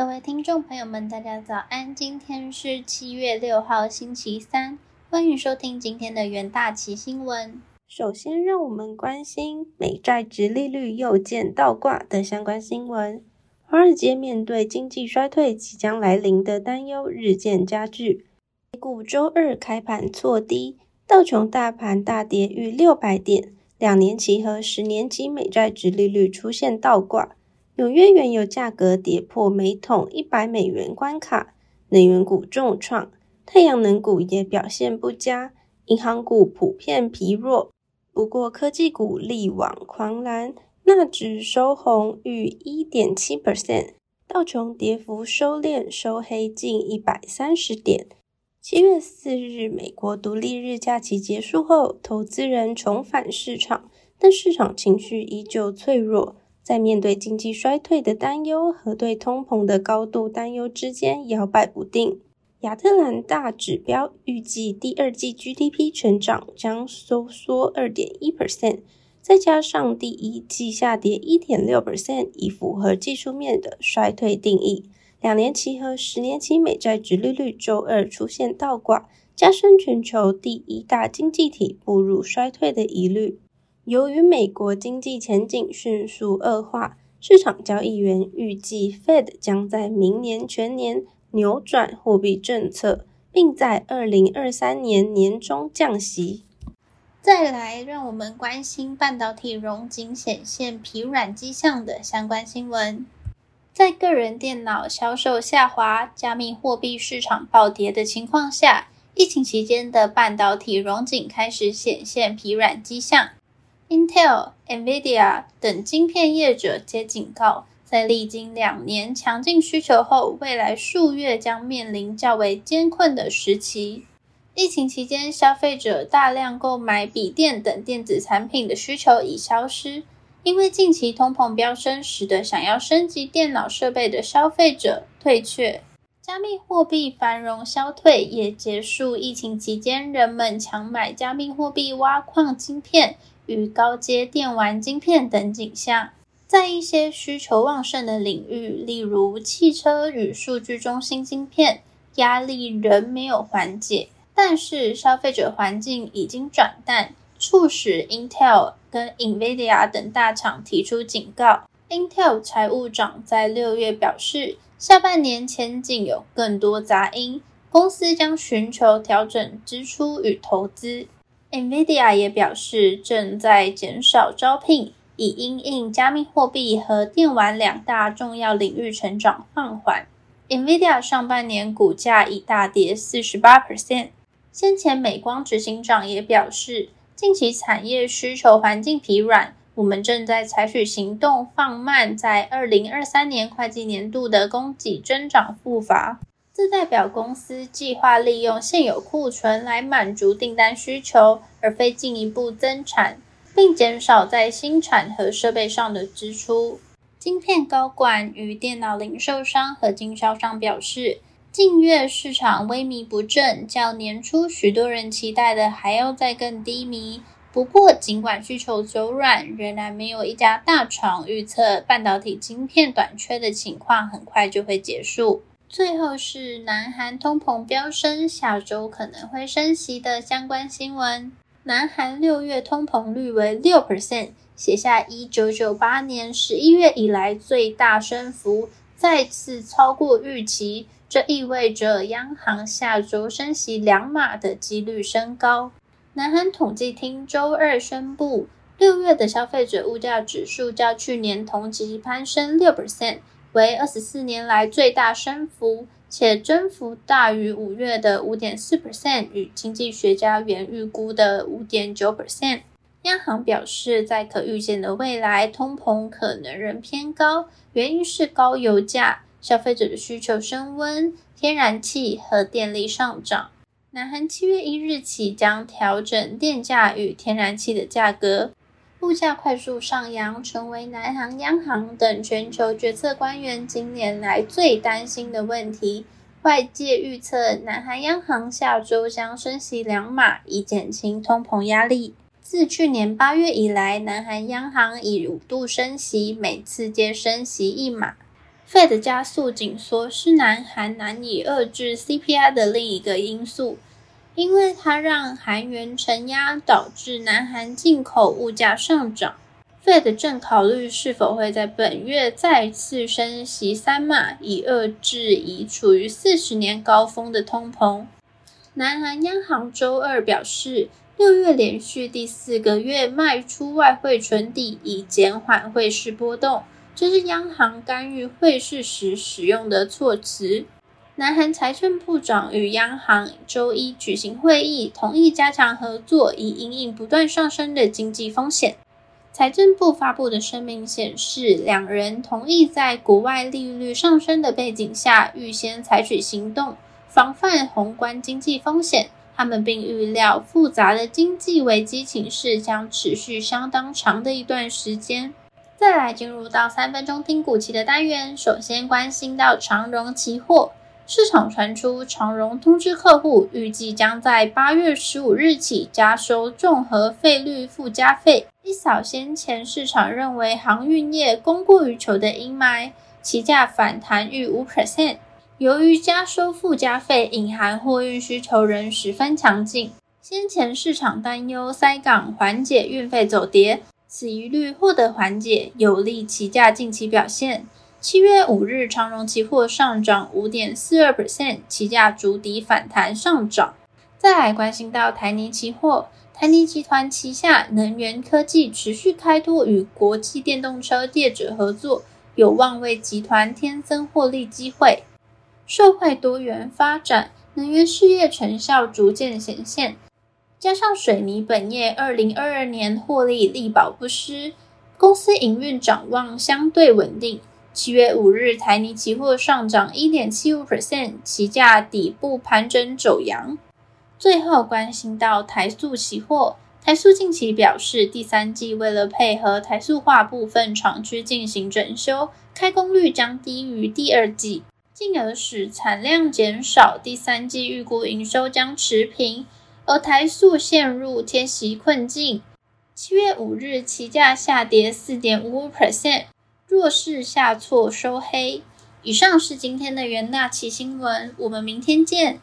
各位听众朋友们，大家早安！今天是七月六号，星期三，欢迎收听今天的元大旗新闻。首先，让我们关心美债直利率又见倒挂的相关新闻。华尔街面对经济衰退即将来临的担忧日渐加剧，美股周二开盘挫低，道琼大盘大跌逾六百点，两年期和十年期美债直利率出现倒挂。纽约原油价格跌破每桶一百美元关卡，能源股重创，太阳能股也表现不佳，银行股普遍疲弱。不过科技股力挽狂澜，纳指收红逾一点七 percent，道琼跌幅收敛，收黑近一百三十点。七月四日，美国独立日假期结束后，投资人重返市场，但市场情绪依旧脆弱。在面对经济衰退的担忧和对通膨的高度担忧之间摇摆不定，亚特兰大指标预计第二季 GDP 成长将收缩二点一 percent，再加上第一季下跌一点六 percent，以符合技术面的衰退定义。两年期和十年期美债直利率周二出现倒挂，加深全球第一大经济体步入衰退的疑虑。由于美国经济前景迅速恶化，市场交易员预计 Fed 将在明年全年扭转货币政策，并在二零二三年年中降息。再来，让我们关心半导体融景显现疲软迹象的相关新闻。在个人电脑销售下滑、加密货币市场暴跌的情况下，疫情期间的半导体融景开始显现疲软迹象。Intel、Nvidia 等晶片业者皆警告，在历经两年强劲需求后，未来数月将面临较为艰困的时期。疫情期间，消费者大量购买笔电等电子产品的需求已消失，因为近期通膨飙升，使得想要升级电脑设备的消费者退却。加密货币繁荣消退，也结束疫情期间人们强买加密货币挖矿晶片。与高阶电玩晶片等景象，在一些需求旺盛的领域，例如汽车与数据中心晶片，压力仍没有缓解。但是消费者环境已经转淡，促使 Intel 跟 Nvidia 等大厂提出警告。Intel 财务长在六月表示，下半年前景有更多杂音，公司将寻求调整支出与投资。NVIDIA 也表示，正在减少招聘，以因应加密货币和电玩两大重要领域成长放缓。NVIDIA 上半年股价已大跌四十八 percent。先前美光执行长也表示，近期产业需求环境疲软，我们正在采取行动，放慢在二零二三年会计年度的供给增长步伐。这代表公司计划利用现有库存来满足订单需求，而非进一步增产，并减少在新产和设备上的支出。晶片高管与电脑零售商和经销商表示，近月市场萎靡不振，较年初许多人期待的还要再更低迷。不过，尽管需求走软，仍然没有一家大厂预测半导体晶片短缺的情况很快就会结束。最后是南韩通膨飙升，下周可能会升息的相关新闻。南韩六月通膨率为六 percent，写下一九九八年十一月以来最大升幅，再次超过预期。这意味着央行下周升息两码的几率升高。南韩统计厅周二宣布，六月的消费者物价指数较去年同期攀升六 percent。为二十四年来最大升幅，且增幅大于五月的五点四 percent 与经济学家原预估的五点九 percent。央行表示，在可预见的未来，通膨可能仍偏高，原因是高油价、消费者的需求升温、天然气和电力上涨。南韩七月一日起将调整电价与天然气的价格。物价快速上扬，成为南韩央行等全球决策官员今年来最担心的问题。外界预测，南韩央行下周将升息两码，以减轻通膨压力。自去年八月以来，南韩央行已五度升息，每次皆升息一码。Fed 加速紧缩是南韩难以遏制 CPI 的另一个因素，因为它让韩元承压，导致南韩进口物价上涨。Fed 正考虑是否会在本月再次升息三码，以遏制已处于四十年高峰的通膨。南韩央行周二表示，六月连续第四个月卖出外汇存底，以减缓汇市波动。这是央行干预汇市时使用的措辞。南韩财政部长与央行周一举行会议，同意加强合作，以应应不断上升的经济风险。财政部发布的声明显示，两人同意在国外利率上升的背景下，预先采取行动，防范宏观经济风险。他们并预料，复杂的经济危机情势将持续相当长的一段时间。再来进入到三分钟听股期的单元，首先关心到长荣期货市场传出，长荣通知客户，预计将在八月十五日起加收综合费率附加费。一扫先前市场认为航运业供过于求的阴霾，期价反弹逾五 percent。由于加收附加费隐含货运需求仍十分强劲，先前市场担忧塞港缓解运费走跌。此疑虑获得缓解，有利期价近期表现。七月五日，长荣期货上涨五点四二 percent，期价逐底反弹上涨。再来关心到台泥期货，台泥集团旗下能源科技持续开拓与国际电动车业者合作，有望为集团添增获利机会。社会多元发展，能源事业成效逐渐显现。加上水泥本业二零二二年获利力保不失，公司营运展望相对稳定。七月五日，台泥期货上涨一点七五 percent，期价底部盘整走阳。最后关心到台塑期货，台塑近期表示，第三季为了配合台塑化部分厂区进行整修，开工率将低于第二季，进而使产量减少。第三季预估营收将持平。而台塑陷入贴息困境，七月五日期价下跌四点五五 percent，弱势下挫收黑。以上是今天的元大奇新闻，我们明天见。